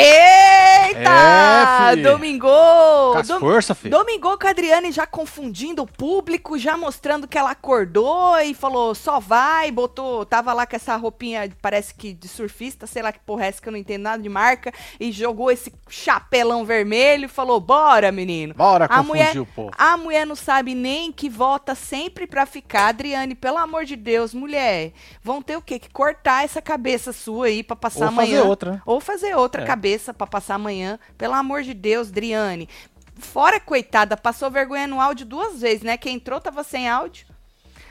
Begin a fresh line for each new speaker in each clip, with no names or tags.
Eita!
É, fi.
Domingo! Dom-
força, filho.
Domingo com a Adriane já confundindo o público, já mostrando que ela acordou e falou só vai, botou, tava lá com essa roupinha, parece que de surfista, sei lá que porra é essa que eu não entendo nada de marca, e jogou esse chapelão vermelho e falou: bora, menino.
Bora
A
confundir
mulher,
povo.
a mulher não sabe nem que vota sempre pra ficar. Adriane, pelo amor de Deus, mulher, vão ter o quê? Que cortar essa cabeça sua aí pra passar
Ou
amanhã.
fazer outra, né?
Ou fazer outra
É.
cabeça pra passar amanhã. Pelo amor de Deus, Driane. Fora, coitada, passou vergonha no áudio duas vezes, né? Quem entrou tava sem áudio.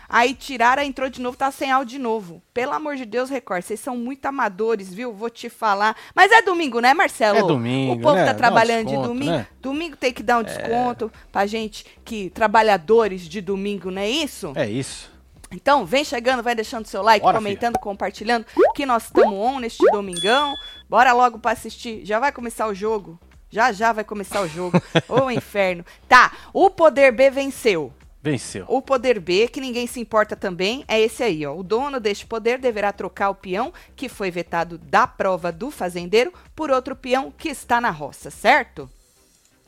Aí tiraram, entrou de novo, tá sem áudio de novo. Pelo amor de Deus, Record, vocês são muito amadores, viu? Vou te falar. Mas é domingo, né, Marcelo?
É domingo,
O povo
né?
tá
Dá um
trabalhando
desconto,
de domingo.
né?
Domingo tem que dar um desconto pra gente que trabalhadores de domingo, não é isso?
É isso.
Então, vem chegando, vai deixando seu like,
Bora,
comentando, compartilhando que nós estamos on neste domingão. Bora logo pra assistir. Já vai começar o jogo. Já já vai começar o jogo. Ô inferno. Tá, o poder B venceu.
Venceu.
O poder B, que ninguém se importa também, é esse aí, ó. O dono deste poder deverá trocar o peão que foi vetado da prova do fazendeiro por outro peão que está na roça, certo?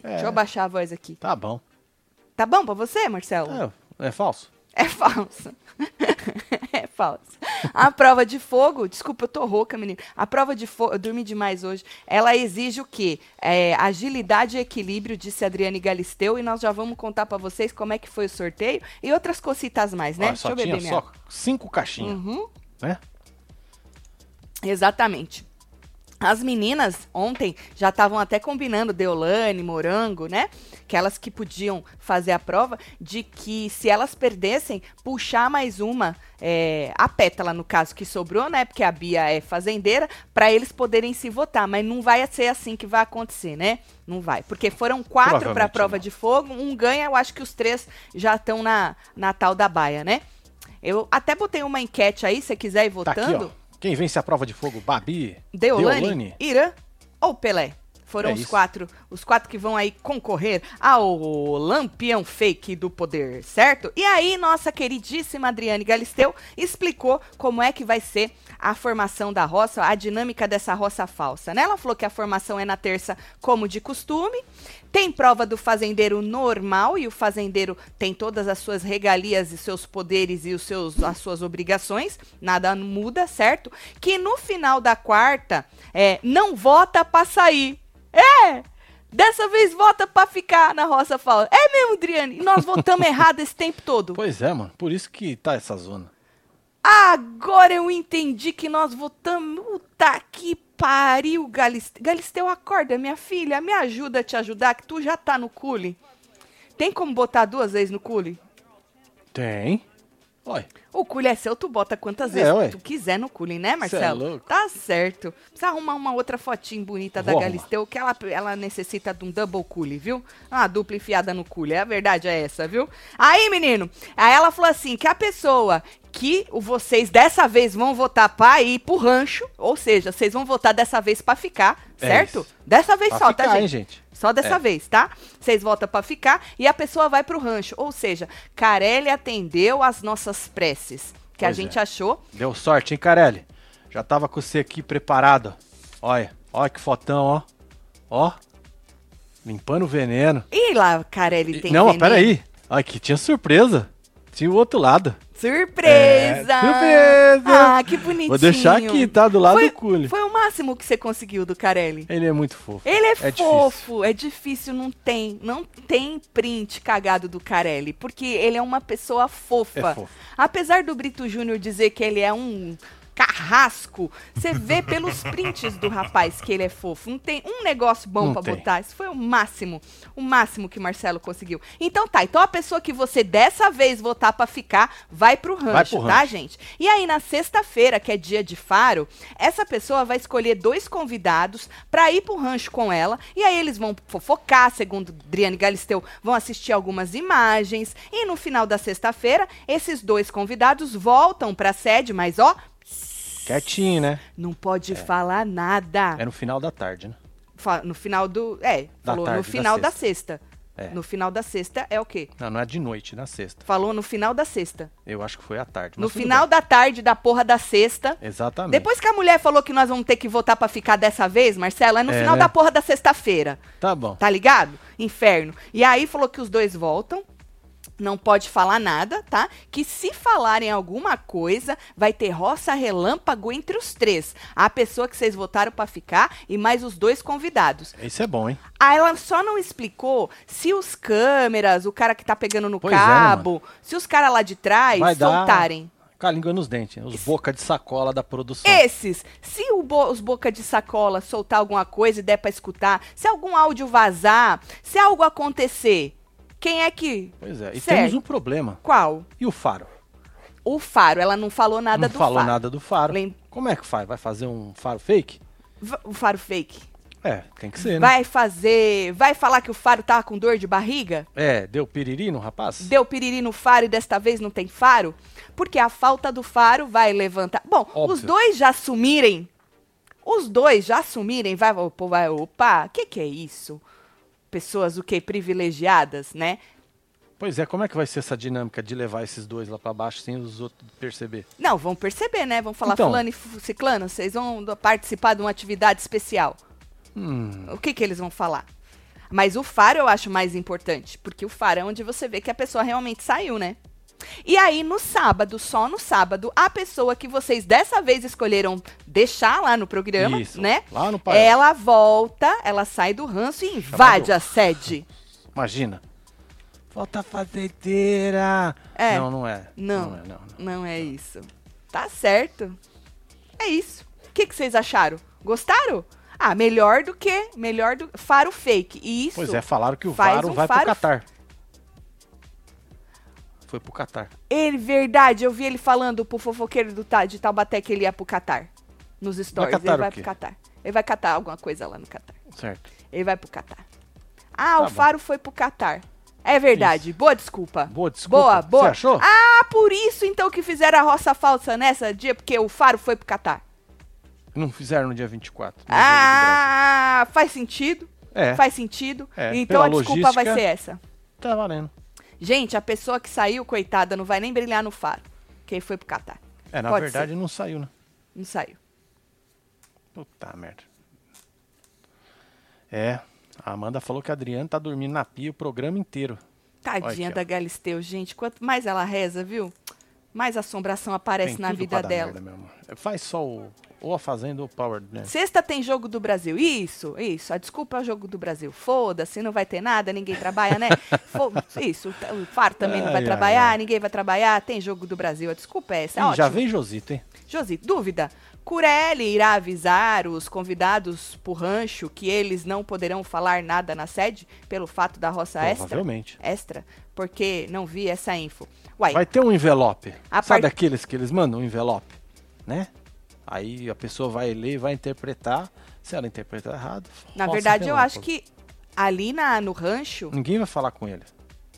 É,
Deixa eu baixar a voz aqui.
Tá bom.
Tá bom pra você, Marcelo?
É, é falso?
É falso. é falso. A prova de fogo, desculpa, eu tô rouca, menino. A prova de fogo, eu dormi demais hoje. Ela exige o quê? É, agilidade e equilíbrio, disse Adriane Galisteu, e nós já vamos contar pra vocês como é que foi o sorteio e outras cocitas mais, né?
Só
Deixa eu
tinha
beber minha
só cinco caixinhas,
Uhum.
né?
Exatamente. As meninas ontem já estavam até combinando, Deolane, Morango, né? Que elas que podiam fazer a prova, de que se elas perdessem, puxar mais uma, é, a pétala, no caso, que sobrou, né? Porque a Bia é fazendeira, para eles poderem se votar. Mas não vai ser assim que vai acontecer, né? Não vai. Porque foram quatro para a prova
não.
de fogo, um ganha, eu acho que os três já estão na, na tal da baia, né? Eu até botei uma enquete aí, se você quiser ir
Tá aqui,
votando.
Quem vence a prova de fogo? Babi?
Deolane,
Deolane?
Irã ou Pelé? Foram
É
os
isso.
quatro, os quatro que vão aí concorrer ao lampião fake do poder, certo? E aí, nossa queridíssima Adriane Galisteu explicou como é que vai ser a formação da roça, a dinâmica dessa roça falsa, né? Ela falou que a formação é na terça, como de costume. Tem prova do fazendeiro normal e o fazendeiro tem todas as suas regalias e seus poderes e os seus, as suas obrigações, nada muda, certo? Que no final da quarta, é, não vota pra sair. É! Dessa vez vota pra ficar na roça falsa. É mesmo, Adriane? E nós votamos errado esse tempo todo.
Pois é, mano. Por isso que tá essa zona.
Agora eu entendi que nós votamos. Puta que pariu, Galisteu. Galisteu, acorda, minha filha. Me ajuda a te ajudar, que tu já tá no cule. Tem como botar duas vezes no cule?
Tem. Olha.
O cule é seu, tu bota quantas
É,
vezes tu quiser no cule, né,
Cê é
Marcelo?
louco.
Tá certo. Precisa arrumar uma outra fotinho bonita da
Vou arrumar.
Galisteu, que ela, ela necessita de um double cule, viu? Uma dupla enfiada no cule. A verdade é essa, viu? Aí, menino, aí ela falou assim, que a pessoa que vocês dessa vez vão votar pra ir pro rancho, ou seja, vocês vão votar dessa vez pra ficar,
É
certo?
isso.
Dessa vez
Pra
só,
ficar,
tá,
hein,
gente? Só dessa
É.
vez, tá? Vocês votam pra ficar e a pessoa vai pro rancho. Ou seja, Carelli atendeu às nossas preces. Que a
Pois
gente
é.
achou.
Deu sorte, hein, Carelli? Já tava com você aqui preparado. Olha, olha que fotão, ó. Ó. Limpando o veneno.
E lá, Carelli tem
Não,
veneno.
peraí. Aqui tinha surpresa. Tinha o outro lado.
Surpresa!
É, surpresa!
Ah, que bonitinho.
Vou deixar aqui, tá? Do lado
foi,
do Cule.
Foi o máximo que você conseguiu do Carelli.
Ele é muito fofo.
Ele é,
É
fofo, é difícil, não tem, não tem print cagado do Carelli, porque ele é uma pessoa fofa.
É fofo.
Apesar do Brito Júnior dizer que ele é um carrasco, você vê pelos prints do rapaz que ele é fofo. Não tem um negócio bom
tem.
botar. Isso foi o máximo, o máximo que Marcelo conseguiu. Então tá, então a pessoa que você dessa vez votar pra ficar, vai pro rancho,
pro
tá,
rancho.
gente? E aí na sexta-feira, que é dia de faro, essa pessoa vai escolher dois convidados pra ir pro rancho com ela, e aí eles vão fofocar, segundo Driane Galisteu, vão assistir algumas imagens, e no final da sexta-feira, esses dois convidados voltam pra sede, mas ó,
Quietinho, né?
não pode falar nada.
É no final da tarde, né?
No final do. É,
Da
falou
tarde,
no
da
final da
sexta.
sexta.
É.
No final da sexta é o quê?
Não, não é de noite, na sexta.
Falou no final da sexta.
Eu acho que foi à tarde.
No final
bem.
da tarde da porra da sexta.
Exatamente.
Depois que a mulher falou que nós vamos ter que votar pra ficar dessa vez, Marcelo, é no
É,
final
né?
da porra da sexta-feira.
Tá bom.
Tá ligado? Inferno. E aí falou que os dois voltam. Não pode falar nada, tá? Que se falarem alguma coisa, vai ter roça relâmpago entre os três. A pessoa que vocês votaram pra ficar e mais os dois convidados.
Isso é bom, hein?
Aí ela só não explicou se os câmeras, o cara que tá pegando no
Pois é, né,
cabo, se os caras lá de trás
Vai dar-
soltarem.
Com a língua nos dentes. Os boca de sacola da produção.
Esses, se o bo- os boca de sacola soltar alguma coisa e der pra escutar, se algum áudio vazar, se algo acontecer, quem é que.
Pois é. E
Certo.
temos um problema.
Qual?
E o faro?
O faro. Ela não falou nada
não
do
falou
faro.
nada do faro.
Lem-
Como é que faz? Vai fazer um faro fake?
O faro fake.
É, tem que ser, né?
Vai fazer. Vai falar que o faro tava com dor de barriga?
É, deu piriri no rapaz?
Deu piriri no faro e desta vez não tem faro? Porque a falta do faro vai levantar. Bom,
Óbvio.
os dois já assumirem. Os dois já assumirem, vai, o povo vai, opa, o que, que é isso? Pessoas o quê? Privilegiadas, né?
Pois é, como é que vai ser essa dinâmica de levar esses dois lá pra baixo sem os outros perceber?
Não, vão perceber, né? Vão falar,
Então.
fulano e ciclano, vocês vão participar de uma atividade especial.
Hum,
O que que eles vão falar? Mas o faro eu acho mais importante, porque o faro é onde você vê que a pessoa realmente saiu, né? E aí, no sábado, só no sábado, a pessoa que vocês dessa vez escolheram deixar lá no programa,
Isso,
né?
lá no painel.
Ela volta, ela sai do ranço e invade
Chamado-
a sede.
imagina. Falta fazendeira.
É.
Não, não é.
Não.
Não é, não. não.
Não é isso. Tá certo. É isso. O que, que vocês acharam? Gostaram? Ah, melhor do que. Melhor do. Faro fake. E isso.
Pois é, falaram que o
faz
Varo
um
vai
faro-
pro Catar. Foi pro Catar.
Ele, verdade, eu vi ele falando pro fofoqueiro do, de Taubaté que ele ia pro Catar. Nos stories.
catar
ele
o
vai pro Catar. Ele vai catar alguma coisa lá no Catar.
Certo.
Ele vai pro Catar. Ah,
Tá
o
bom.
Faro foi pro Catar. É verdade. Boa desculpa.
Boa desculpa.
Boa, boa.
Você achou?
Ah, por isso então que fizeram a roça falsa nessa dia, porque o Faro foi pro Catar.
Não fizeram no dia 24. no.
Ah, faz sentido.
É,
Faz sentido.
É,
então a
pela
desculpa vai ser essa.
tá valendo.
Gente, a pessoa que saiu, coitada, não vai nem brilhar no Faro. Quem foi pro Catar.
É, na
Pode
verdade não saiu, né?
Não saiu.
Puta merda. É, a Amanda falou que a Adriana tá dormindo na pia o programa inteiro.
Tadinha
aqui, ó.
da Galisteu, gente. Quanto mais ela reza, viu? Mais assombração aparece
Tem
na vida dela.
merda. Faz só o, ou a Fazenda ou o Power, né?
Sexta tem jogo do Brasil. Isso, isso. A desculpa é o jogo do Brasil. Foda-se, não vai ter nada, ninguém trabalha, né? Isso, o Faro também não vai
Ai, ai,
trabalhar,
ai.
ninguém vai trabalhar, tem jogo do Brasil. A desculpa é essa.
Ih,
ótimo.
já vem Josito, hein?
Josi, dúvida. Curelli irá avisar os convidados pro rancho que eles não poderão falar nada na sede pelo fato da roça extra?
Provavelmente.
Extra? Porque não vi essa info. Uai,
Vai ter um envelope. Sabe aqueles que eles mandam um envelope? Né? Aí a pessoa vai ler, vai interpretar. Se ela interpretar errado,
na verdade eu acho que ali na, no rancho,
Ninguém vai falar com ele.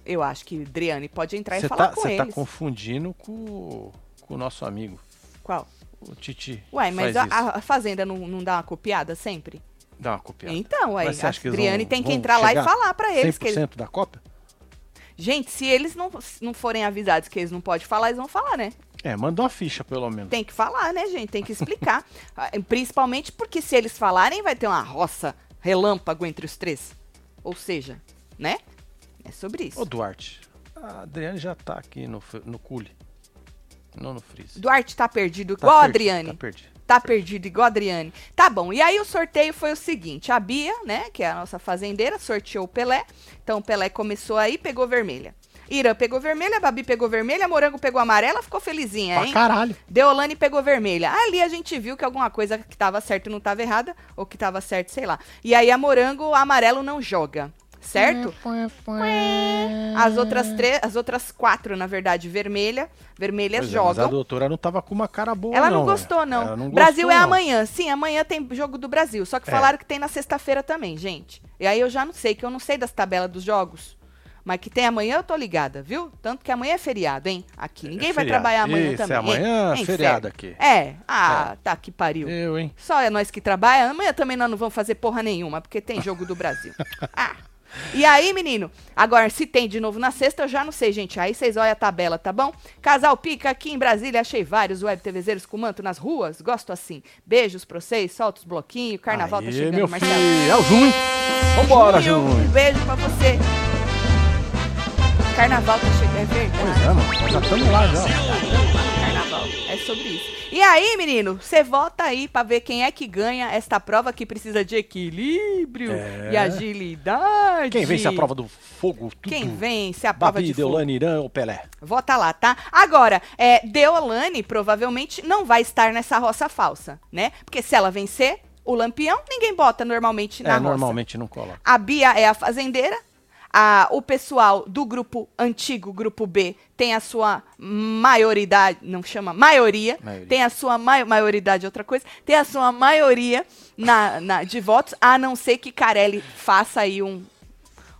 eu acho que Driane pode entrar e
Você
falar
tá,
com
você tá confundindo com, com o nosso amigo,
Qual?
o Titi.
Uai, mas a, a Fazenda não, não dá uma copiada sempre?
Dá uma copiada.
Então, uai,
Mas
a
que
Driane tem que entrar lá e falar pra eles que eles
100% da cópia?
Gente, se eles não, não forem avisados que eles não podem falar, eles vão falar, né?
É, manda uma ficha pelo menos.
Tem que falar, né, gente? Tem que explicar. Ah, Principalmente porque se eles falarem, vai ter uma roça relâmpago entre os três. Ou seja, né? É sobre isso.
Ô Duarte, a Adriane já tá aqui no, no cule. Não no freeze.
Duarte tá perdido
Tá
igual a Adriane.
Tá perdido.
Tá perdido igual a Adriane. Tá bom. E aí o sorteio foi o seguinte: a Bia, né, que é a nossa fazendeira, sorteou o Pelé. Então o Pelé começou aí, pegou vermelha. Irã pegou vermelha, a Babi pegou vermelha, Morango pegou amarela, ficou felizinha,
Pra
hein?
caralho.
Deolane pegou vermelha. Ali a gente viu que alguma coisa que tava certo não tava errada, ou que tava certo, sei lá. E aí a Morango, o amarelo não joga, certo? As outras três, as outras quatro, na verdade, vermelha, vermelhas
Pois é, mas a
jogam.
doutora não tava com uma cara boa,
Ela não,
não.
gostou, não.
Ela não
Brasil
gostou,
é
não.
amanhã. Sim, amanhã tem jogo do Brasil. Só que
É.
falaram que tem na sexta-feira também, gente. E aí eu já não sei, que eu não sei das tabelas dos jogos. Mas que tem amanhã eu tô ligada, viu? Tanto que amanhã é feriado, hein? Aqui. Ninguém
É
vai trabalhar amanhã
Isso,
também.
é amanhã
hein?
é feriado aqui.
É. Ah, tá que pariu.
Eu, hein?
Só é nós que trabalha. Amanhã também nós não vamos fazer porra nenhuma, porque tem jogo do Brasil. Ah. E aí, menino? Agora, se tem de novo na sexta, eu já não sei, gente. Aí vocês olham a tabela, tá bom? Casal Pica, aqui em Brasília, achei vários web TVzeiros com manto nas ruas. Gosto assim. Beijos pra vocês, solta os bloquinhos. Carnaval
Aê,
tá chegando,
meu
Marcelo.
filho. É o Junho. Vambora,
Junho, Um beijo pra você. Carnaval tá chegando, é verdade.
Pois é, mano. Já estamos lá já.
Carnaval. É sobre isso. E aí, menino, você vota aí pra ver quem é que ganha esta prova que precisa de equilíbrio
É.
e agilidade.
Quem vence a prova do fogo? Tudo.
Quem vence a prova
Babi,
de fogo?
Deolane, Irã ou Pelé?
Vota lá, tá? Agora, é, Deolane provavelmente não vai estar nessa roça falsa, né? Porque se ela vencer o Lampião, ninguém bota normalmente na
é,
roça.
normalmente não coloca.
A Bia é a fazendeira. A, o pessoal do grupo antigo, grupo B, tem a sua maioridade, não chama maioria,
Maioria.
tem a sua mai, maioridade, é outra coisa, tem a sua maioria na, na- de votos, a não ser que Carelli faça aí um,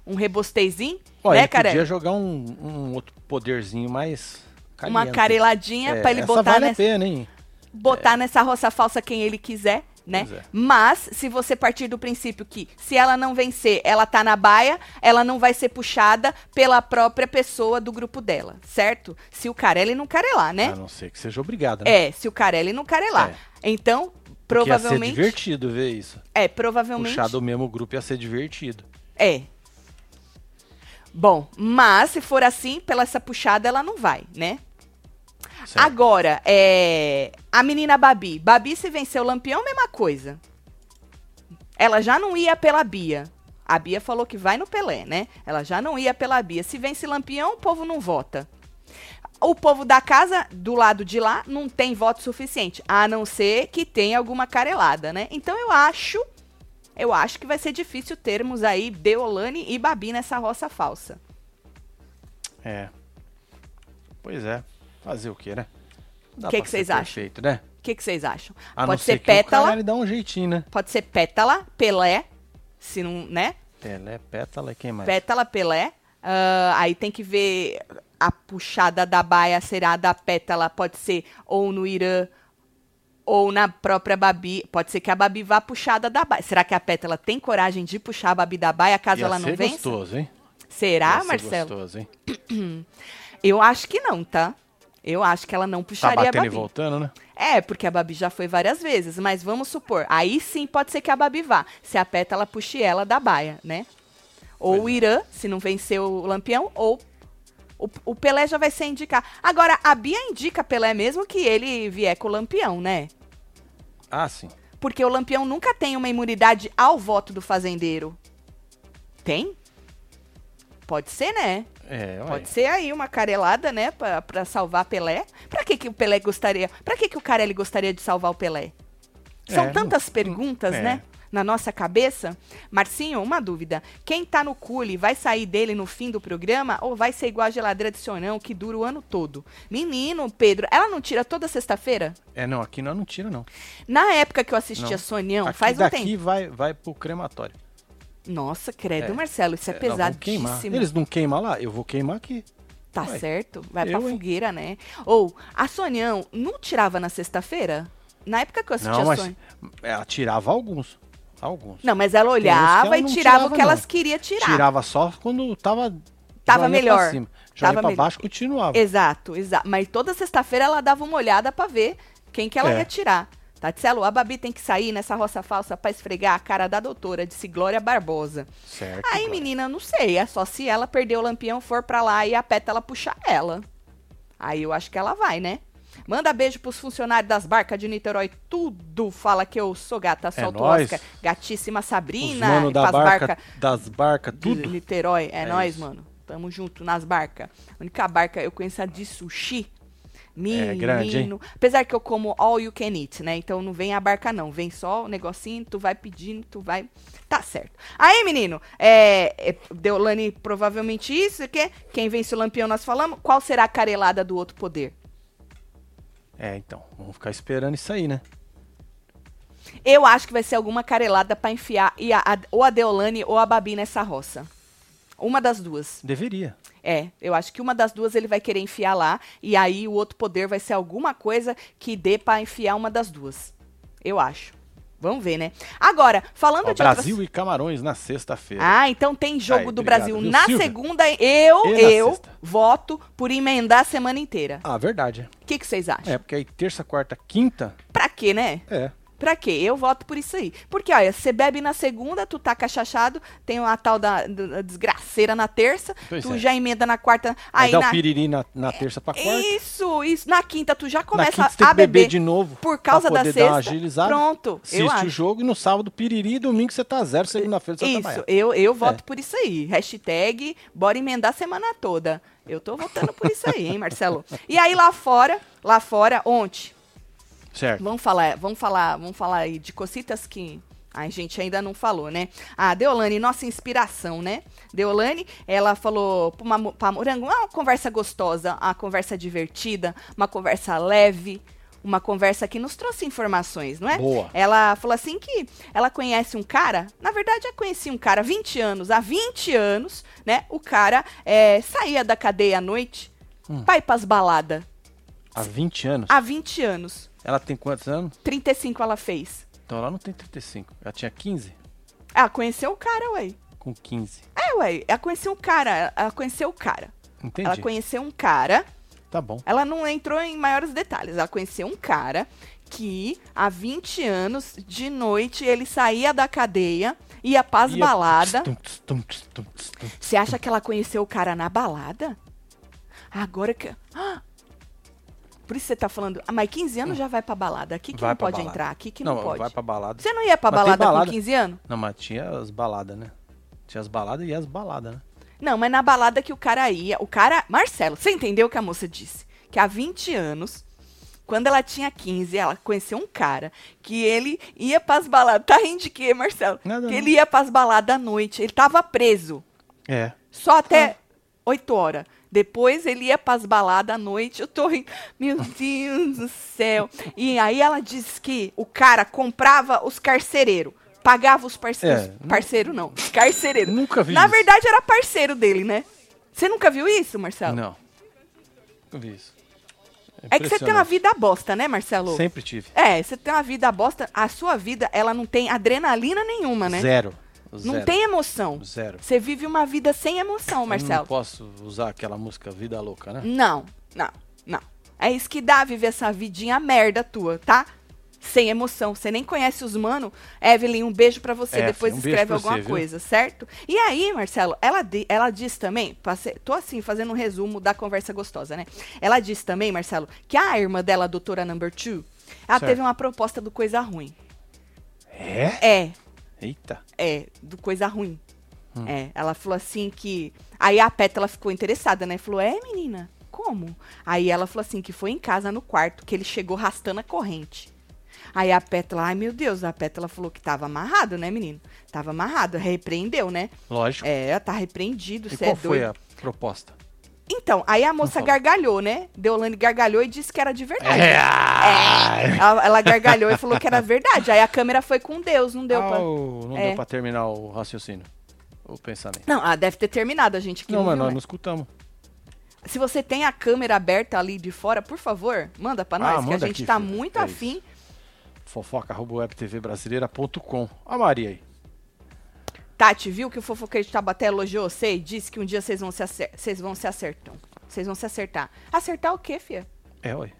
um rebostezinho,
Olha,
né,
ele
Carelli?
podia jogar um, um outro poderzinho mais
Uma
caliente.
careladinha
É,
pra ele botar
vale
nessa.
pena,
botar nessa roça falsa quem ele quiser, né?
É.
Mas, se você partir do princípio que se ela não vencer, ela tá na baia, ela não vai ser puxada pela própria pessoa do grupo dela, certo? Se o Carelli não carelar, né?
A não ser que seja obrigado, né?
É, se o Carelli não carelar.
É.
Então,
Porque ia ser
provavelmente.
divertido ver isso.
É, provavelmente.
Puxar do mesmo grupo ia ser divertido.
É. Bom, mas se for assim, pela essa puxada, ela não vai, né?
Certo.
Agora, é, a menina Babi. Babi, se vencer o Lampião, mesma coisa. Ela já não ia pela Bia. A Bia falou que vai no Pelé, né? Ela já não ia pela Bia. Se vence Lampião, o povo não vota. O povo da casa, do lado de lá, não tem voto suficiente. A não ser que tenha alguma carelada, né? Então eu acho. Eu acho que vai ser difícil termos aí Deolane e Babi nessa roça falsa.
É. Pois é. Fazer o quê, né? Dá
Que que
ser
vocês acham?
Perfeito, né?
O que que vocês acham?
A não
Pode ser
que o
Pétala.
ele dá um jeitinho, né?
Pode ser Pétala, Pelé, se não, né?
Pelé, Pétala quem mais?
Pétala, Pelé. Ah, aí tem que ver a puxada da baia será da Pétala, pode ser ou no Irã ou na própria Babi. Pode ser que a Babi vá puxada da baia. Será que a Pétala tem coragem de puxar a Babi da baia caso
Ia
ela não
ser
vença?
gostoso, hein?
Será,
Ia ser
Marcelo?
gostoso, hein?
Eu acho que não, tá? Eu acho que ela não
Tá
puxaria a
batendo e
Babi.
voltando, né?
É, porque a Babi já foi várias vezes, mas vamos supor, aí sim pode ser que a Babi vá, se a Pétala puxe ela da baia, né? Ou
Pois
o
é.
Irã, se não vencer o Lampião, ou o, o Pelé já vai ser indicar. Agora, a Bia indica Pelé mesmo que ele vier com o Lampião, né?
Ah, sim.
Porque o Lampião nunca tem uma imunidade ao voto do fazendeiro. Tem? Pode ser, né?
É.
Pode ser aí uma carelada, né, pra, pra salvar Pelé. Pra que que o Pelé gostaria... Pra que que o Carelli gostaria de salvar o Pelé? São
É,
tantas
não-
perguntas,
é.
né, na nossa cabeça. Marcinho, uma dúvida. Quem tá no cule vai sair dele no fim do programa ou vai ser igual a geladeira de sonhão que dura o ano todo? Menino, Pedro, ela não tira toda sexta-feira?
É, não, aqui não, não tira, não.
Na época que eu assistia
Não.
Sonhão,
aqui
faz um
daqui
tempo.
vai, vai pro crematório.
Nossa, credo,
É.
Marcelo, isso é,
É,
pesadíssimo.
Eles não queimam lá? Eu vou queimar aqui.
Tá
Ué,
certo, vai pra
eu, hein?
fogueira, né? Ou, a Sonhão não tirava na sexta-feira? Na época que eu assistia
Não, mas
Sonhão.
ela tirava alguns. Alguns.
Não, mas ela olhava
ela
e
não
tirava,
tirava,
o que elas
não.
queriam tirar.
Tirava só quando tava.
Tava melhor.
Pra cima.
Tava
pra
melhor.
baixo continuava.
Exato, exato. Mas toda sexta-feira ela dava uma olhada pra ver quem que ela
É.
ia tirar. Tatselo, a Babi tem que sair nessa roça falsa pra esfregar a cara da doutora, disse Glória Barbosa.
Certo.
Aí,
Glória.
menina, não sei. É só se ela perder o lampião, for pra lá e a pétala puxar ela. Aí eu acho que ela vai, né? Manda beijo pros funcionários das barcas de Niterói. Tudo fala que eu sou gata. Solta o
É nóis.
Oscar. Gatíssima
Os
Sabrina.
mano
e
da barca,
barcas
das barcas,
de
tudo.
Niterói. É,
É isso.
mano. Tamo junto nas barcas. A única barca eu conheço é a de sushi. Menino.
É grande, hein?
Apesar que eu como all you can eat, né? Então não vem a barca, não. Vem só o negocinho, tu vai pedindo, tu vai. Tá certo. Aí, menino, é, é, Deolane provavelmente isso, que quem vence o lampião nós falamos. Qual será a carelada do outro poder?
É, então. Vamos ficar esperando isso aí, né?
Eu acho que vai ser alguma carelada pra enfiar a- a- ou a Deolane ou a Babi nessa roça. Uma das duas.
Deveria.
É, eu acho que uma das duas ele vai querer enfiar lá, e aí o outro poder vai ser alguma coisa que dê pra enfiar uma das duas. Eu acho. Vamos ver, né? Agora, falando
Ó,
de
Brasil
outras...
e Camarões na sexta-feira.
Ah, então tem jogo
Aí,
do
obrigado,
Brasil
viu,
na
Silvia?
segunda. Eu,
na
eu
sexta?
voto por emendar a semana inteira.
Ah, verdade.
O que que vocês acham?
É, porque aí terça, quarta, quinta.
Pra quê, né?
É.
Pra quê? Eu voto por isso aí. Porque, olha, você bebe na segunda, tu tá cachachado, tem uma tal da, da desgraceira na terça,
Pois
tu
é.
já emenda na quarta.
Aí,
Aí,
dá
na...
o piriri na, na terça pra quarta.
Isso, isso. Na quinta tu já começa
quinta
a
beber
beber
de novo.
por causa da sexta. Pronto, eu
Assiste o jogo e no sábado piriri e domingo você tá zero, segunda-feira você
Isso,
trabalhar.
eu, eu voto
É.
por isso aí. Hashtag bora emendar a semana toda. Eu tô votando por isso aí, hein, Marcelo? E aí lá fora, lá fora, ontem,
Certo.
vamos falar, vamos falar, vamos falar aí de cositas que a gente ainda não falou, né? A Deolane, nossa inspiração, né? Deolane, ela falou pra Morango, "Ah, uma conversa gostosa, uma conversa divertida, uma conversa leve, uma conversa que nos trouxe informações, não é?
Boa.
Ela falou assim que ela conhece um cara, na verdade eu conheci um cara há 20 anos, há 20 anos, né? O cara é, saía da cadeia à noite
Hum.
ir pras baladas.
Há 20 anos.
Há 20 anos.
Ela tem quantos anos?
35 ela fez.
Então ela não tem 35. Ela tinha 15?
Ela conheceu o cara, ué.
Com 15.
É, ué. Ela conheceu um cara. Ela conheceu o cara.
Entendi.
Ela conheceu um cara.
Tá bom.
Ela não entrou em maiores detalhes. Ela conheceu um cara que há 20 anos, de noite, ele saía da cadeia, ia pras
Ia-. Tum, tum, tum.
Você acha que ela conheceu o cara na balada? Agora que. Ah! Por isso você tá falando. Ah, mas 15 anos já vai pra balada. Aqui que
Vai
não pode
balada.
entrar. Aqui que não,
Não,
pode.
vai pra balada.
Você não ia pra balada,
balada.
com 15 anos?
Não, mas tinha as baladas, né? Tinha as baladas e as baladas, né?
Não, mas na balada que o cara ia, o cara. Marcelo, você entendeu o que a moça disse? Que há 20 anos, quando ela tinha 15, ela conheceu um cara que ele ia pras baladas. Tá rindo de quê, Marcelo?
Nada,
que
não.
ele ia pras baladas à noite. Ele tava preso.
É.
Só até 8 horas. Depois ele ia pras baladas à noite. Eu tô rindo. Meu Deus do céu. E aí ela disse que o cara comprava os carcereiros. Pagava os parceiros.
É,
Parceiro não. Os carcereiros.
Nunca vi
Na
isso.
verdade era parceiro dele, né? Você nunca viu isso, Marcelo?
Não. Não vi isso.
É que você tem uma vida bosta, né, Marcelo?
Sempre tive.
É, você tem uma vida bosta. A sua vida, ela não tem adrenalina nenhuma, né?
Zero.
Não
Zero.
tem emoção.
Zero.
Você vive uma vida sem emoção,
Eu Não
Marcelo.
posso usar aquela música Vida Louca, né?
Não, não, não. É isso que dá viver essa vidinha merda tua, tá? Sem emoção. Você nem conhece os mano. Evelyn, um beijo pra você.
É,
Depois
um
escreve alguma
você,
coisa, certo? E aí, Marcelo, ela, ela diz também, passei- tô assim, fazendo um resumo da conversa gostosa, né? Ela disse também, Marcelo, que a irmã dela, a doutora Number Two, ela
Certo.
teve uma proposta do coisa ruim.
É?
É,
Eita.
é, do coisa ruim.
Hum.
É, ela falou assim que. Aí a Pétala ficou interessada, né? Falou: É, menina, como? Aí ela falou assim: que foi em casa no quarto, que ele chegou arrastando a corrente. Aí a Pétala, ai meu Deus, a Pétala falou que tava amarrado, né, menino? Tava amarrado, repreendeu, né?
Lógico.
É, tá repreendido,
e
você é
qual
doido.
foi a proposta?
Então, aí a moça gargalhou, né? Deolane gargalhou e disse que era de verdade.
É.
Ela, ela gargalhou e falou que era verdade. Aí a câmera foi com Deus, não deu
Ah,
pra.
o- não
É.
deu pra terminar o raciocínio. O pensamento.
Não, ah, deve ter terminado a gente que
Não, mas nós
né?
não escutamos.
Se você tem a câmera aberta ali de fora, por favor, manda pra nós,
Ah,
que a gente
aqui,
tá
filho.
muito
É
afim.
fofoca.webtvbrasileira.com. A Maria aí.
Tati, viu que o fofoqueiro de Tabaté elogiou você e disse que um dia vocês vão se vocês vão se acertar. Vocês vão se acertar. Acertar o quê, fia?
É, ué.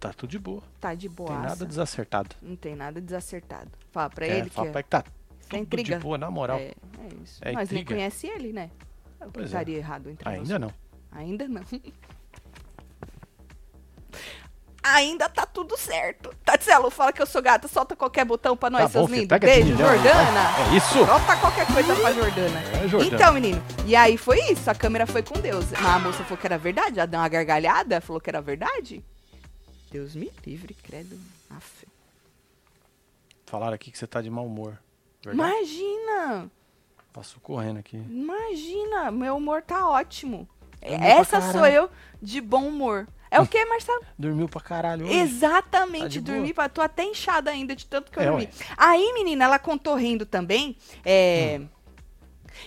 Tá, tudo de boa.
Tá de
Não
boa.
tem nada desacertado.
Não tem nada desacertado. Fala pra
é,
ele que
fala
é,
pra que tá
é
tudo
intriga.
de boa, na moral.
É, é isso.
É
Nós nem
intriga.
conhece ele, né? O que
Pois é.
estaria errado entre
Ainda
nós?
não.
Ainda não. Ainda tá tudo certo. Tatielo, fala que eu sou gata, solta qualquer botão pra nós,
Tá
seus
bom,
lindos. Beijo, Jordana.
É isso?
Solta qualquer coisa pra Jordana.
É, Jordana.
Então, menino, e aí foi isso, a câmera foi com Deus. Mas a moça falou que era verdade, ela deu uma gargalhada, falou que era verdade. Deus me livre, credo. Aff.
Falaram aqui que você tá de mau humor. Verdade?
Imagina,
Passou correndo aqui.
imagina, meu humor tá ótimo. Essa sou eu de bom humor. É o que, Marcelo?
Dormiu pra caralho hoje.
Exatamente,
Tá
dormi, pra- tô até inchada ainda de tanto que eu
É,
dormi.
ué.
Aí, menina, ela contou rindo também, é,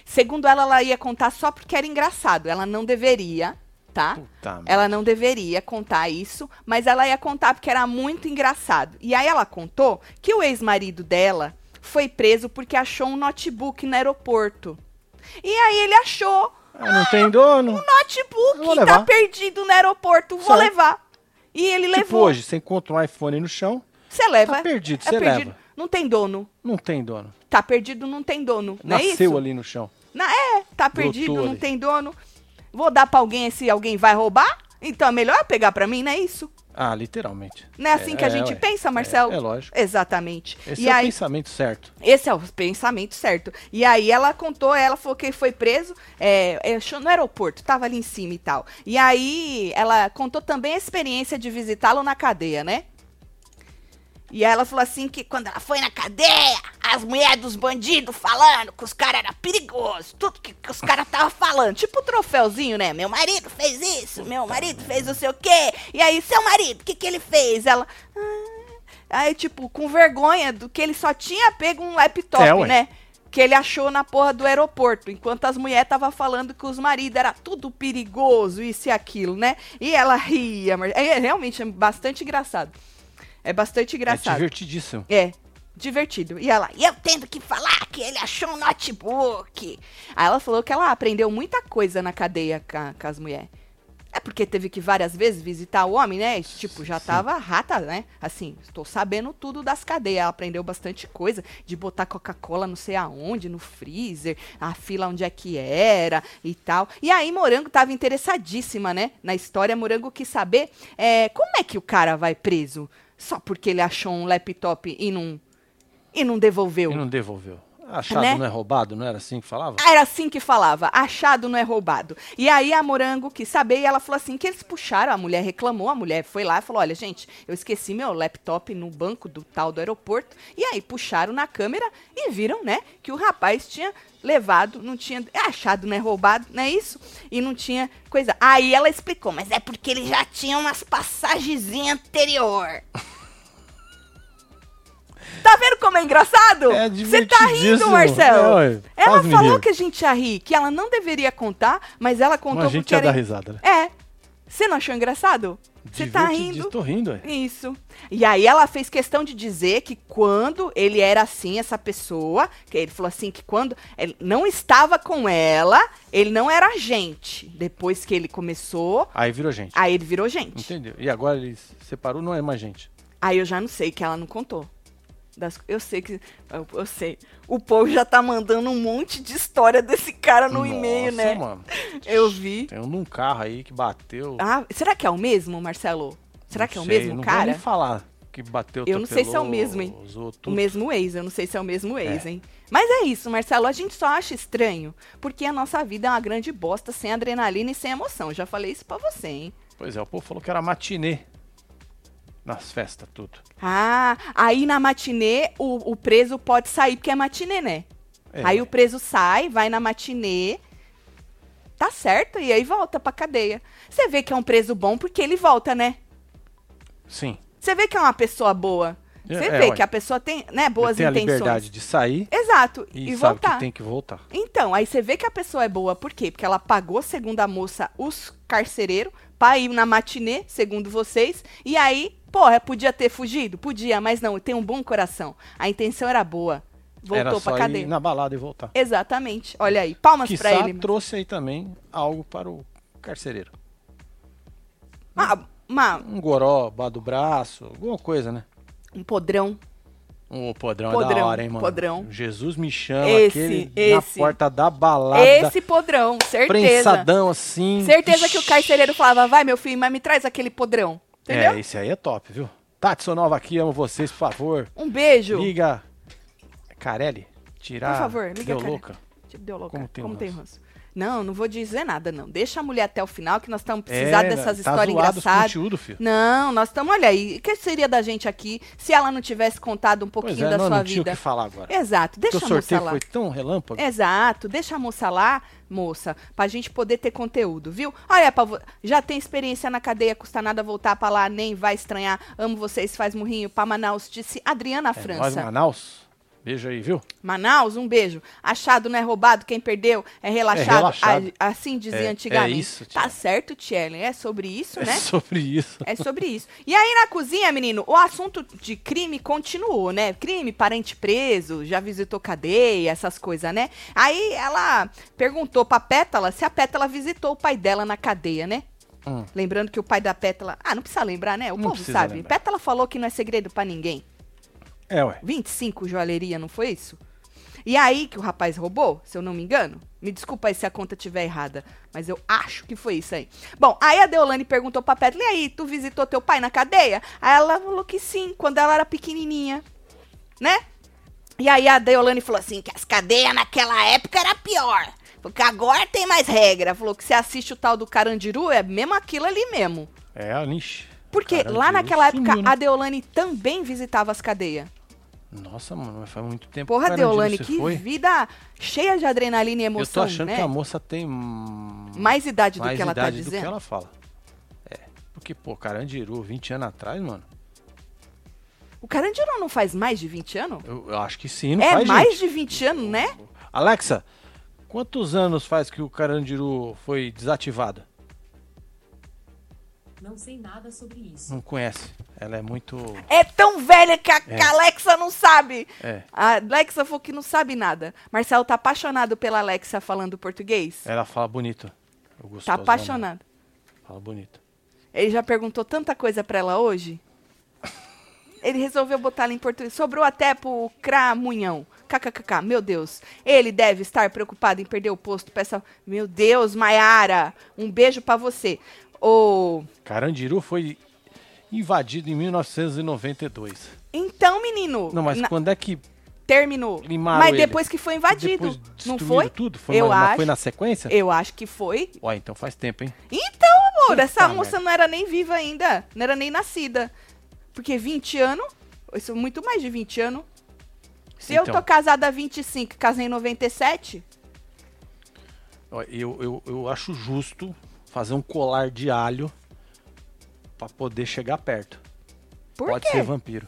Segundo ela, ela ia contar só porque era engraçado. Ela não deveria, tá?
Puta.
Ela não deveria contar isso, mas ela ia contar porque era muito engraçado. E aí ela contou que o ex-marido dela foi preso porque achou um notebook no aeroporto. E aí ele achou
Ah, não tem dono.
um notebook tá perdido no aeroporto, vou levar. E ele
Tipo
levou.
hoje, você encontra um iPhone no chão,
Você leva.
tá perdido,
é
você
perdido.
leva.
Não tem dono.
Não tem dono.
Tá perdido, não tem dono. Não é
Nasceu
isso?
ali no chão.
Na, é, tá perdido, não
ali.
tem dono. Vou dar pra alguém se alguém vai roubar? Então é melhor pegar pra mim, não é isso?
Ah, literalmente.
Não é assim que a gente
ué.
pensa, Marcelo?
É, é lógico.
Exatamente.
Esse
e
é o
aí,
pensamento certo.
esse é o pensamento certo. E aí ela contou, ela falou que foi preso é, é, no aeroporto, tava ali em cima e tal. E aí ela contou também a experiência de visitá-lo na cadeia, né? E aí ela falou assim que quando ela foi na cadeia, as mulheres dos bandidos falando que os caras eram perigosos, tudo que, que os caras estavam falando. Tipo o troféuzinho, né? Meu marido fez isso, meu marido fez não sei o quê. E aí, seu marido, o que, que ele fez? Ela. "Ah." Aí, tipo, com vergonha do que ele só tinha pego um laptop,
É,
né? Que ele achou na porra do aeroporto, enquanto as mulheres estavam falando que os maridos era tudo perigoso, isso e aquilo, né? E ela ria, mas é realmente é bastante engraçado. É bastante
É
engraçado.
divertidíssimo.
É, divertido. E ela, e eu tendo que falar que ele achou um notebook. Aí ela falou que ela aprendeu muita coisa na cadeia com, com as mulheres. É porque teve que várias vezes visitar o homem, né? E, Tipo, já tava rata, né? Assim, estou sabendo tudo das cadeias. Ela aprendeu bastante coisa de botar Coca-Cola não sei aonde, no freezer, a fila onde é que era e tal. E aí, Morango tava interessadíssima, né? Na história, Morango quis saber é, como é que o cara vai preso só porque ele achou um laptop e não, e não devolveu.
E não devolveu. Achado
Né?
não é roubado, não era assim que falava?
Era assim que falava, achado não é roubado. E aí a Morango quis saber e ela falou assim que eles puxaram, a mulher reclamou, a mulher foi lá e falou, olha gente, eu esqueci meu laptop no banco do tal do aeroporto. E aí puxaram na câmera e viram, né, que o rapaz tinha levado, não tinha, é achado não é roubado, não é isso? E não tinha coisa. Aí ela explicou, mas é porque ele já tinha umas passagenzinhas anterior. Tá vendo como é engraçado?
É
Você tá rindo. Marcelo?
É,
ela falou
rio.
que a gente ia rir, que ela não deveria contar, mas ela contou
Mas a gente
porque
ia
era...
dar risada, né?
É. Você não achou engraçado? Você tá rindo?
Tô rindo, ué.
Isso. E aí ela fez questão de dizer que quando ele era assim, essa pessoa, que ele falou assim que quando ele não estava com ela, ele não era gente. Depois que ele começou,
Aí virou gente.
aí ele virou gente.
Entendeu? E agora ele se separou, não é mais gente.
Aí eu já não sei que ela não contou. Das- eu sei que. Eu, eu sei. O povo já tá mandando um monte de história desse cara no e-mail, né?
mano.
Eu vi.
Tem um num carro aí que bateu.
Ah, será que é o mesmo, Marcelo? Será
Não
que é o
sei,
mesmo
não
cara?
Vou nem falar que bateu,
Eu não sei se é o mesmo, hein? O mesmo ex, eu não sei se é o mesmo ex,
É.
hein? Mas é isso, Marcelo, a gente só acha estranho porque a nossa vida é uma grande bosta sem adrenalina e sem emoção. Já falei isso pra você, hein?
Pois é, o povo falou que era matinê. Nas festas, tudo.
Ah, aí na matinê o, o preso pode sair porque é matinê, né?
É.
Aí o preso sai, vai na matinê, tá certo, e aí volta pra cadeia. Você vê que é um preso bom porque ele volta, né?
Sim.
Você vê que é uma pessoa boa.
É,
Você
é,
vê que a pessoa tem, né, boas
Ele tem a
intenções.
liberdade de sair
Exato,
e,
e, voltar.
que tem que voltar.
Então, aí você vê que a pessoa é boa, por quê? Porque ela pagou, segundo a moça, os carcereiros, pra ir na matinê, segundo vocês, e aí, porra, podia ter fugido? Podia, mas não, tem um bom coração. A intenção era boa. Voltou
era
pra cadeia.
ir na balada e voltar.
Exatamente. Olha aí, palmas
Que
pra ele.
trouxe aí também algo para o carcereiro.
Uma, uma-
Um goró, do braço, alguma coisa, né?
um podrão.
O podrão, é da
Podrão,
hora, hein, mano?
podrão.
Jesus me chama,
Esse,
aquele
esse.
na porta da balada,
Esse podrão, certeza.
prensadão assim.
Certeza que o
Ixi.
carcereiro falava, vai meu filho, mas me traz aquele podrão. Entendeu?
É, esse aí é top, viu? Tati, sou nova aqui, amo vocês, por favor.
Um beijo.
Liga. Carelli, tirar.
Por favor, liga,
Deu louca.
Tipo, deu louca.
Como tem
Como tem
ranço.
Não, não vou dizer nada, não. Deixa a mulher até o final, que nós estamos precisando
É,
dessas
tá
histórias engraçadas.
conteúdo, filho.
Não, nós estamos, olha aí, o que seria da gente aqui se ela não tivesse contado um pouquinho
Pois é,
da
nós
sua
não tinha o
vida?
que falar agora.
Exato,
Porque
deixa
o
a moça
sorteio
lá.
foi tão relâmpago.
Exato, deixa a moça lá, moça, pra gente poder ter conteúdo, viu? Olha, pra vo- já tem experiência na cadeia, custa nada voltar pra lá, nem vai estranhar. Amo vocês, faz murrinho pra Manaus, disse Adriana
É, nós,
França.
Manaus. Beijo aí, viu?
Manaus, um beijo. Achado não é roubado, quem perdeu é relaxado.
relaxado.
A- assim dizia
É-
antigamente.
é isso,
tá
Tchellen.
certo, Tchellen. É sobre isso,
É
né?
sobre isso.
É sobre isso. E aí na cozinha, menino, o assunto de crime continuou, né? Crime, parente preso, já visitou cadeia, essas coisas, né? Aí ela perguntou pra Pétala se a Pétala visitou o pai dela na cadeia, né?
Hum.
Lembrando que o pai da Pétala. Ah, não precisa lembrar, né? O
Não
povo sabe.
lembrar.
Pétala falou que não é segredo pra ninguém.
É, ué.
25 joalheria, não foi isso? E aí que o rapaz roubou, se eu não me engano? Me desculpa aí se a conta estiver errada, mas eu acho que foi isso aí. Bom, aí a Deolane perguntou pra Pétala, e aí, tu visitou teu pai na cadeia? Aí ela falou que sim, quando ela era pequenininha, né? E aí a Deolane falou assim, que as cadeias naquela época era pior, porque agora tem mais regra. Falou que você assiste o tal do Carandiru, é mesmo aquilo ali mesmo.
É, ixi.
Porque lá naquela época
sumiu, né?
a Deolane também visitava as cadeias.
Nossa, mano, mas faz muito tempo
Porra, Deolane, que
foi.
vida cheia de adrenalina e
Eu tô
emoção,
achando
né?
que a moça tem hum,
Mais idade do
mais
que ela tá
idade do
dizendo.
que ela fala. É, porque, pô, Carandiru, 20 anos atrás, mano,
O Carandiru não faz mais de 20 anos?
eu, eu acho que sim, não
é
faz,
mais
gente?
de 20 anos, né?
Alexa, quantos anos faz que o Carandiru foi desativado?
Não sei nada sobre isso.
Não conhece. Ela é muito...
É tão velha que a,
É.
que a Alexa não sabe.
É,
A Alexa falou que não sabe nada. Marcelo tá apaixonado pela Alexa falando português.
ela fala bonito. Eu
Tá
né?
apaixonado.
Fala bonito.
Ele já perguntou tanta coisa pra ela hoje. Ele resolveu botar ela em português. Sobrou até pro Cramunhão. KKKK. Meu Deus. Ele deve estar preocupado em perder o posto. Peça... Meu Deus, Maiara. Um beijo pra você. Ô...
Carandiru foi invadido em 1992.
Então, menino.
Não, mas
na-
quando é que
terminou.
limaram
Mas
ele?
depois que foi invadido. Não foi?
tudo? Foi,
Eu
uma- mas
acho.
foi na sequência?
Eu acho que foi.
Ó, então faz tempo, hein?
Então, amor,
Puta
essa
merda.
moça não era nem viva ainda. Não era nem nascida. Porque 20 anos, isso é muito mais de 20 anos. Se eu
Então.
tô casada há 25 e casei em 97,
Ó, Eu, eu, eu acho justo fazer um colar de alho pra poder chegar perto.
por
Pode
quê?
ser vampiro.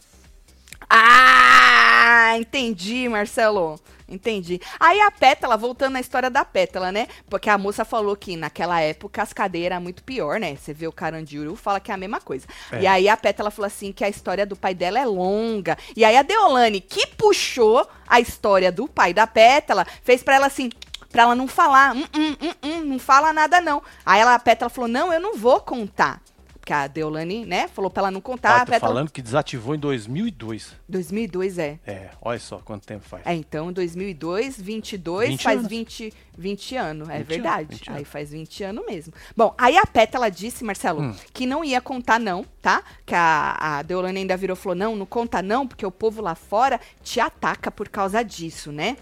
Ah, entendi, Marcelo. Entendi. Aí a Pétala, voltando na história da Pétala, né? Porque a moça falou que naquela época as cadeias eram muito pior, né? Você vê o Carandiru, fala que é a mesma coisa.
É.
E aí a Pétala falou assim que a história do pai dela é longa. E aí a Deolane, que puxou a história do pai da Pétala, fez pra ela assim, pra ela não falar, hum, hum, hum, hum, não fala nada não. Aí ela, a Pétala falou, não, eu não vou contar. Porque a Deolane, né, falou pra ela não contar.
Ó,
a Pétala...
falando que desativou em 2002.
2002 é.
É, olha só quanto tempo faz.
É, então, 2002, 22,
20
faz
anos.
20, 20 anos, é
20
verdade.
anos, 20
aí
anos.
faz 20 anos mesmo. Bom, aí a Pétala disse, Marcelo,
Hum.
que não ia contar não, tá? Que a, a Deolane ainda virou e falou, não, não conta não, porque o povo lá fora te ataca por causa disso, né?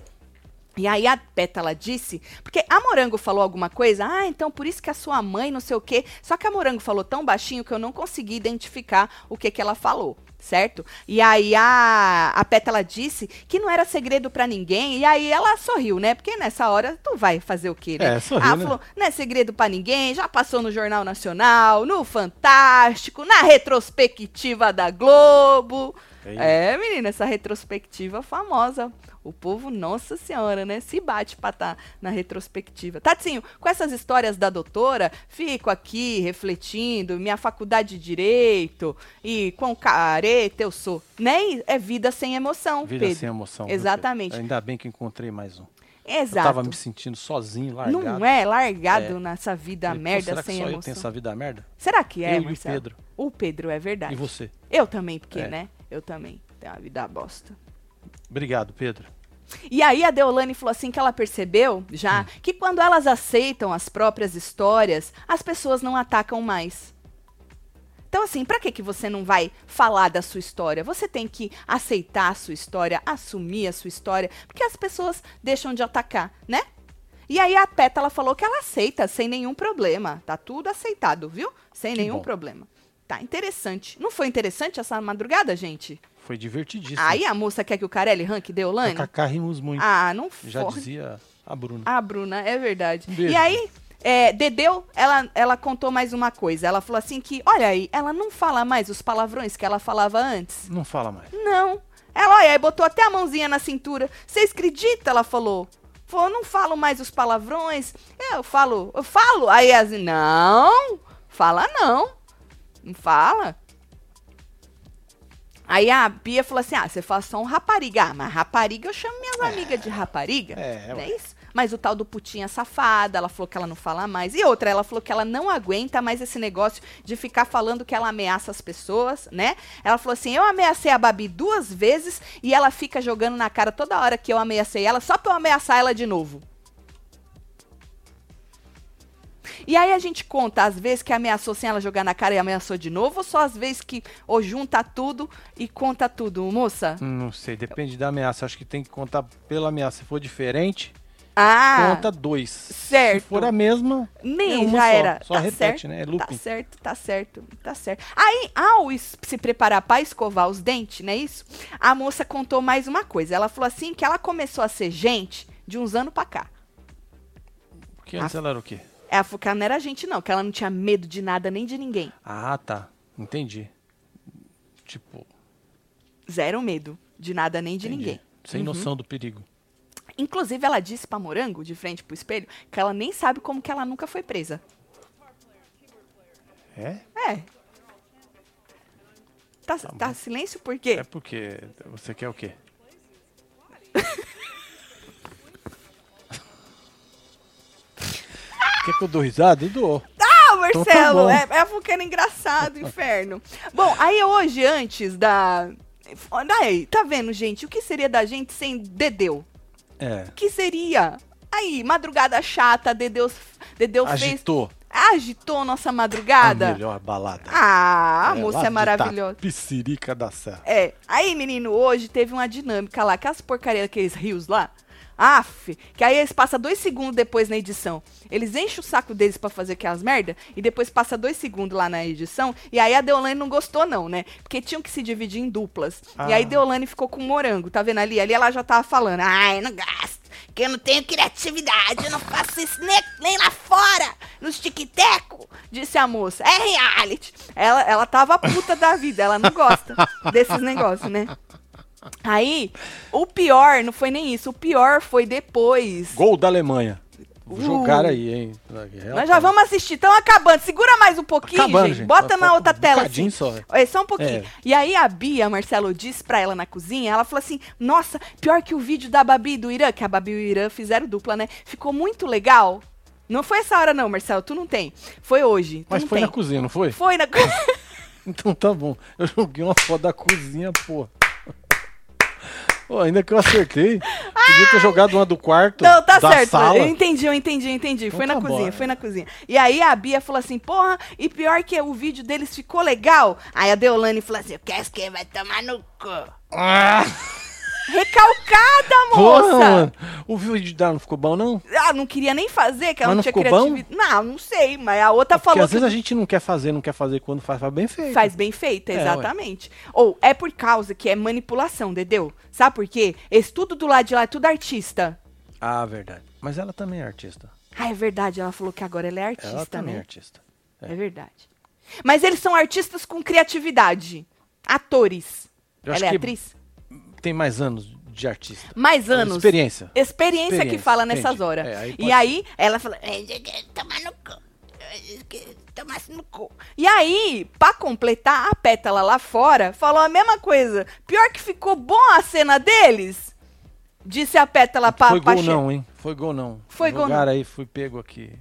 E aí a Pétala disse, porque a Morango falou alguma coisa, ah, então por isso que a sua mãe não sei o quê. Só que a Morango falou tão baixinho que eu não consegui identificar o que que ela falou, certo? E aí a, a Pétala disse que não era segredo pra ninguém, e aí ela sorriu, né? Porque nessa hora tu vai fazer o quê, né?
É, sorriu,
ela
né?
falou, não é segredo pra ninguém, já passou no Jornal Nacional, no Fantástico, na retrospectiva da Globo.
Ei.
É, menina, essa retrospectiva famosa. O povo, nossa senhora, né? Se bate pra estar na retrospectiva. Tatinho, com essas histórias da doutora, fico aqui refletindo, minha faculdade de Direito, e com careta eu sou. Nem é vida sem emoção,
Vida
Pedro.
sem emoção.
Exatamente.
Ainda bem que encontrei mais um. Eu
Exato.
tava me sentindo sozinho, largado.
Não é largado
É.
nessa vida
Falei,
merda
será que
sem
só eu
emoção.
tenho essa vida merda?
Será que é,
eu e o? Pedro.
O Pedro, é verdade.
E você?
Eu também, porque,
É.
né? Eu também tenho uma vida bosta.
Obrigado, Pedro.
E aí a Deolane falou assim que ela percebeu já
Hum.
que quando elas aceitam as próprias histórias, as pessoas não atacam mais. Então assim, pra que que você não vai falar da sua história? Você tem que aceitar a sua história, assumir a sua história, porque as pessoas deixam de atacar, né? E aí a Pétala falou que ela aceita sem nenhum problema. Tá tudo aceitado, viu? Sem
Que
nenhum
bom.
problema. Tá interessante. Não foi interessante essa madrugada, gente?
Foi divertidíssimo.
Aí a moça quer que o Carelli ranque Deolane?
Cacá rimos muito.
Ah, não
Já
foi.
dizia a Bruna.
A Bruna, é verdade.
Um.
E aí, é, Dedeu, ela, ela contou mais uma coisa. Ela falou assim que, olha aí, ela não fala mais os palavrões que ela falava antes.
Não fala mais.
Não. Ela, olha, aí botou até a mãozinha na cintura. Vocês acreditam? Ela falou. Falou, não falo mais os palavrões. É, eu falo, eu falo. Aí as não, fala não. Não fala. Aí a Bia falou assim: ah, você fala só um rapariga. Ah, mas rapariga eu chamo minhas amigas de rapariga.
É,
não é isso? Mas o tal do putinha safada, ela falou que ela não fala mais. E outra, ela falou que ela não aguenta mais esse negócio de ficar falando que ela ameaça as pessoas, né? Ela falou assim: eu ameacei a Babi duas vezes e ela fica jogando na cara toda hora que eu ameacei ela, só pra eu ameaçar ela de novo. E aí a gente conta as vezes que ameaçou sem ela jogar na cara e ameaçou de novo, ou só as vezes que ou junta tudo e conta tudo, moça?
Não sei, depende da ameaça. Acho que tem que contar pela ameaça. Se for diferente,
Ah,
conta dois.
certo.
Se for a mesma,
Nem
é
já
só.
era.
Só
tá
repete,
certo,
né? É
Tá
looping.
certo, tá certo, tá certo. Aí, ao se preparar pra escovar os dentes, não é isso? A moça contou mais uma coisa. Ela falou assim que ela começou a ser gente de uns anos pra cá.
Porque antes ela era o quê?
Falou que ela não era gente, não, que ela não tinha medo de nada nem de ninguém.
Ah, tá. Entendi. Tipo,
Zero medo de nada nem de
entendi.
ninguém.
Sem
Uhum.
noção do perigo.
Inclusive, ela disse pra Morango, de frente pro espelho, que ela nem sabe como que ela nunca foi presa.
É?
É. Tá, tá silêncio por quê?
É porque você quer o quê? quer que eu dou risada? Eu dou.
Ah,
Então tá
Marcelo, é, é porque era engraçado, inferno. Bom, aí hoje, antes da... Aí, tá vendo, gente? O que seria da gente sem Dedeu?
É.
O que seria? Aí, madrugada chata, Dedeu, Dedeu fez...
Agitou.
Agitou nossa madrugada.
A melhor balada.
Ah, a
É,
moça é maravilhosa.
Tapicirica da Serra.
É. Aí, menino, hoje teve uma dinâmica lá, aquelas porcarias, aqueles rios lá. Aff, que aí eles passam dois segundos depois na edição. Eles enchem o saco deles pra fazer aquelas merda e depois passa dois segundos lá na edição. E aí a Deolane não gostou, não, né? Porque tinham que se dividir em duplas. E aí
Ah.
Deolane ficou com morango, tá vendo ali? Ali ela já tava falando. Ai, não gasto, que eu não tenho criatividade, eu não faço isso nem, nem lá fora, nos tic-teco, disse a moça. É reality. Ela, ela tava puta da vida, ela não gosta desses negócios, né? Aí, o pior não foi nem isso, o pior foi depois.
Gol da Alemanha.
Uh.
Jogaram aí, hein?
Nós já vamos assistir, estão acabando. Segura mais um pouquinho,
Acabando,
gente.
gente.
Bota
Só
na outra
um
tela. Assim.
só.
É só um pouquinho.
É.
E aí a Bia, Marcelo, disse pra ela na cozinha, ela falou assim, nossa, pior que o vídeo da Babi e do Irã, que a Babi e o Irã fizeram dupla, né? Ficou muito legal. Não foi essa hora não, Marcelo, tu não tem. Foi hoje.
Mas
não
foi
tem.
na cozinha, não foi?
Foi na cozinha.
Então tá bom. Eu joguei uma foto da cozinha, pô. Pô, ainda que eu acertei. Podia ter jogado uma do quarto.
Não, tá
da
certo.
Sala.
Eu entendi, eu entendi, eu entendi.
Então
foi na
tá
cozinha,
bom.
foi na cozinha. E aí a Bia falou assim, porra, e pior que o vídeo deles ficou legal. Aí a Deolane falou assim, quer que vai tomar no cu.
Ah,
Recalcada,
porra,
moça!
mano. O vídeo dela não ficou bom, não?
Ah, não queria nem fazer, que ela
Mas
não,
não
tinha
ficou bom?
criatividade. Não, não sei, mas a outra
Porque
falou
às vezes
que
a gente não quer fazer, não quer fazer quando faz, faz bem feito.
faz bem feita,
É,
exatamente. Ou é por causa que é manipulação, entendeu? Sabe por quê? Esse tudo do lado de lá é tudo artista.
Ah, verdade. Mas ela também é artista.
Ah, é verdade, ela falou que agora ela é
ela
artista,
também é
né?
artista.
É verdade. Mas eles são artistas com criatividade. Atores. Ela é atriz?
Tem mais anos de artista.
Mais anos.
Experiência.
Experiência, que
Experiência,
fala nessas horas.
É, aí
e aí, ela falou, "Eh, tomar no cu. Tomasse no cu. E aí, pra completar, a pétala lá fora falou a mesma coisa. Pior que ficou bom a cena deles. Disse a pétala pra
Foi gol não, hein? Foi gol não.
Foi gol
Jogaram aí, fui pego aqui.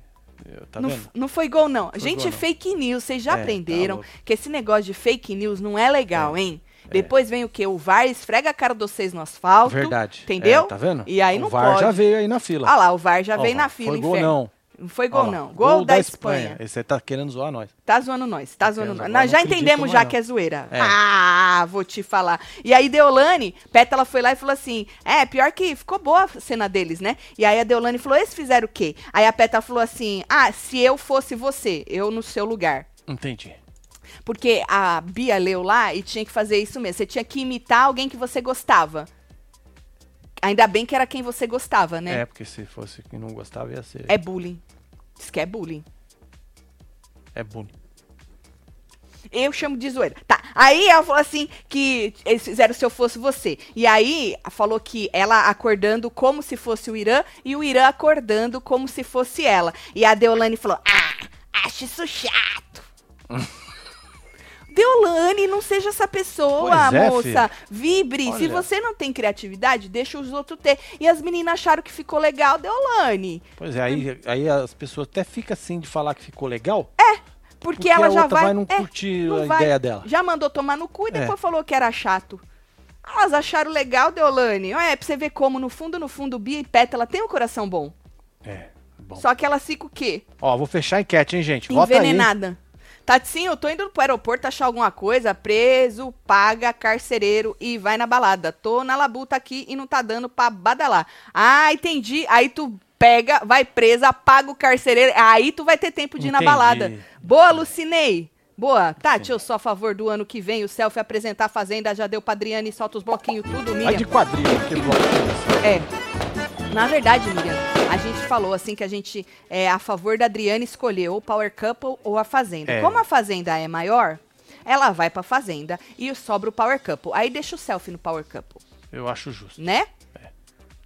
Tá
não, não foi gol, não. Gente,
gol, não.
fake news, vocês já
É, tá
aprenderam
louco.
que esse negócio de fake news não é legal, hein? Depois vem o quê? O VAR esfrega a cara de vocês no asfalto.
Verdade.
Entendeu?
É, tá vendo?
E aí
o
não
VAR
pode.
já veio aí na fila.
Ah lá, o VAR já
Ó,
veio na fila,
Foi gol
inferno.
não.
Não foi
Ó
gol,
lá,
não. Gol, da, Espanha.
Esse aí tá querendo zoar nós.
Tá zoando nós, tá zoando
querendo
nós.
zoar,
Nós
não
já
acredito
entendemos já que é zoeira.
É.
Ah, vou te falar. E aí, Deolane, Pétala foi lá e falou assim: É, pior que ficou boa a cena deles, né? E aí a Deolane falou: Eles fizeram o quê? Aí a Pétala falou assim: Ah, se eu fosse você, eu no seu lugar.
Entendi.
Porque a Bia leu lá e tinha que fazer isso mesmo. Você tinha que imitar alguém que você gostava. Ainda bem que era quem você gostava, né?
É, porque se fosse quem não gostava ia ser.
É bullying. Diz que é bullying.
É bullying.
Eu chamo de zoeira. Tá. Aí ela falou assim que eles fizeram se eu fosse você. E aí falou que ela acordando como se fosse o Irã e o Irã acordando como se fosse ela. E a Deolane falou: Ah, acho isso chato. Deolane, não seja essa pessoa,
é,
moça. Vibre. Se
Olha.
você não tem criatividade, deixa os outros ter. E as meninas acharam que ficou legal, Deolane.
Pois é, aí, aí as pessoas até ficam assim de falar que ficou legal.
Porque,
Porque
ela já vai.
vai não
é,
curtir
não
a
vai.
ideia dela.
Já mandou tomar no cu e
É.
depois falou que era chato. Elas acharam legal, Deolane. É, pra você ver como, no fundo, no fundo, Bia e Pétala tem um coração bom.
É, bom.
Só que elas ficam o quê?
Ó, vou fechar a enquete, hein, gente? Vota aí.
Tati, eu tô indo pro aeroporto achar alguma coisa, preso, paga, carcereiro e vai na balada. Tô na labuta aqui e não tá dando pra badalar. Ah, entendi. Aí tu pega, vai presa, paga o carcereiro, aí tu vai ter tempo de ir na balada. Boa, Lucinei. Boa. Tati, eu sou a favor do ano que vem o selfie apresentar a Fazenda, já deu pra Adriane e solta os bloquinhos tudo,
Vai de quadrilha, aquele bloquinho.
É. Na verdade, Miriam, a gente falou assim que a gente é a favor da Adriane escolher ou o Power Couple ou a Fazenda.
É.
Como a Fazenda é maior, ela vai pra Fazenda e sobra o Power Couple. Aí deixa o selfie no Power Couple,
Eu acho justo.
né?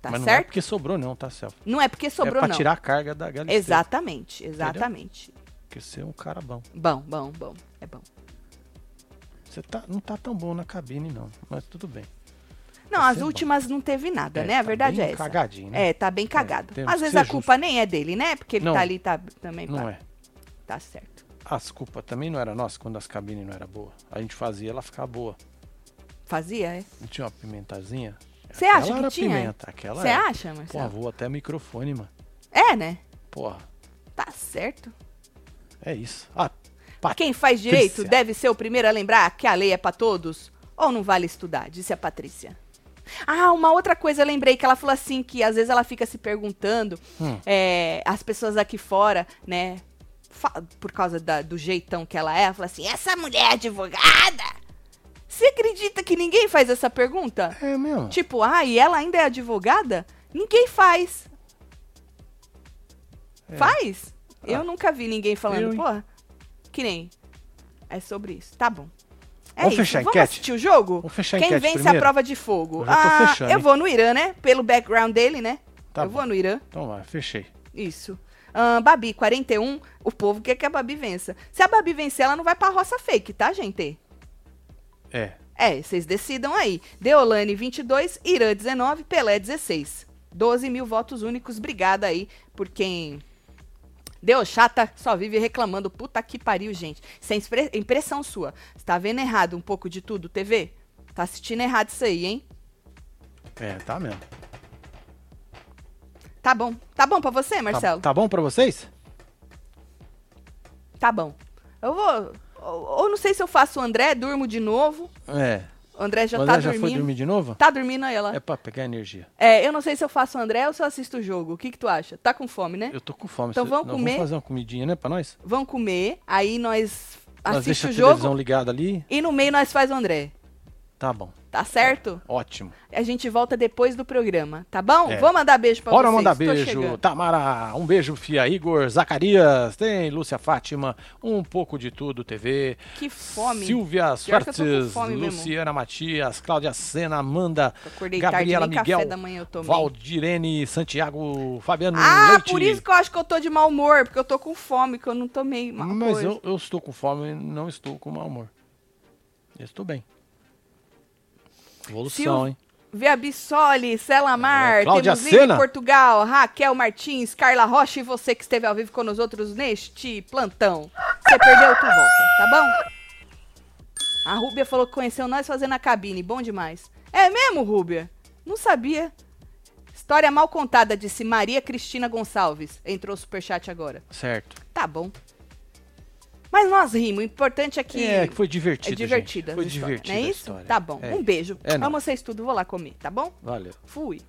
Tá
Mas não é
certo?
porque sobrou, não, tá, Celso?
Não é porque sobrou,
é pra
não.
tirar a carga da Galisteu.
Exatamente, exatamente.
Porque você é um cara bom.
Bom, bom, bom. É bom.
Você tá, não tá tão bom na cabine, não. Mas tudo bem.
Não, as
bom.
últimas não teve nada,
É,
né? A
tá
verdade é essa.
cagadinho, né?
É, tá bem cagado.
temos
Às vezes a culpa nem é dele, né? Porque ele
Não.
tá ali, tá também.
Não
pá,
é.
Tá certo.
As culpas também não era nossa quando as cabines não eram boas. A gente fazia ela ficar boa.
Fazia, é?
Não tinha uma pimentazinha?
Você acha que
era
tinha?
pimenta. Aquela
Você
era.
acha, Marcelo?
vou até microfone, mano.
É, né?
Porra,
Tá certo.
é isso. Ah,
Quem faz direito deve ser o primeiro a lembrar que a lei é pra todos? Ou não vale estudar? Disse a Patrícia. Ah, uma outra coisa eu lembrei que ela falou assim que às vezes ela fica se perguntando,
Hum.
é, as pessoas aqui fora, né, por causa da- do jeitão que ela é, ela fala assim, essa mulher é advogada? Você acredita que ninguém faz essa pergunta?
É mesmo?
Tipo, ah, e ela ainda é advogada? Ninguém faz.
É.
Faz? Eu
Ah.
nunca vi ninguém falando,
Eu,
porra, que nem. É sobre isso. Tá bom. É
Vamos
isso.
fechar a
Vamos
enquete?
assistir o jogo?
Vamos fechar
Quem vence
primeiro?
a prova de fogo?
Eu
ah,
fechando,
eu vou no Irã, né? Pelo background dele, né?
Tá
eu
bom.
vou no Irã.
Então vai, fechei.
Isso. Ah, Babi, 41. O povo quer que a Babi vença. Se a Babi vencer, ela não vai pra roça fake, tá, gente?
É.
É, vocês decidam aí. Deolane, 22. Irã, 19. Pelé, 16. 12 mil votos únicos. Obrigada aí por quem. Deu chata, só vive reclamando. Puta que pariu, gente. Isso é impre- impressão sua. Você tá vendo errado um pouco de tudo, TV? Tá assistindo errado isso aí, hein?
É, tá mesmo.
Tá bom. Tá bom pra você,
Tá,
Marcelo?
tá bom pra vocês?
Tá, bom. Eu vou. Ou, ou não sei se eu faço o André, durmo de novo.
É.
O André já
O
tá
André já
dormindo.
foi dormir de novo?
Tá dormindo aí, ela.
É pra pegar energia.
É, eu não sei se eu faço o André ou se eu assisto o jogo. O que que tu acha? Tá com fome, né?
Eu tô com fome.
Então
Cê-
vamos
nós
comer?
Vamos fazer uma comidinha, né, pra nós?
Vão comer, aí nós
nós
assiste o
a
jogo
televisão ligada ali.
e no meio nós faz o André.
Tá bom.
Tá certo?
Ótimo.
A gente volta depois do programa, tá bom?
É.
Vou mandar beijo pra
Bora
vocês.
mandar
tô
beijo.
chegando.
Tamara, um beijo, Fia Igor, Zacarias, tem Lúcia Fátima, um pouco de tudo, TV.
Que fome.
Silvia Suertes,
fome mesmo.
Luciana Matias, Cláudia Sena, Amanda,
acordei
Gabriela
tarde,
Miguel,
café da manhã eu tomei.
Valdirene, Santiago, Fabiano
Ah,
Leite.
por isso que eu acho que eu tô de mau humor, porque eu tô com fome, que eu não tomei
Mas
coisa.
eu, eu estou com fome e não estou com mau humor. Eu estou bem. Evolução,
Sil-
hein?
Via Bissoli, Celamar,
É, Cláudia Sena.
Portugal, Raquel Martins, Carla Rocha e você que esteve ao vivo com nós outros neste plantão. Você perdeu, tu volta, tá bom? A Rúbia falou que conheceu nós fazendo a cabine, bom demais. É mesmo, Rúbia? Não sabia. História mal contada, disse Maria Cristina Gonçalves. Entrou o superchat agora.
Certo.
Tá bom. Mas nós rimos, o importante é que...
É, que foi divertido,
É divertida.
Foi
história,
divertido
Não é isso? Tá bom.
É.
Um beijo.
É
Amo vocês tudo, vou lá comer, tá bom?
Valeu.
Fui.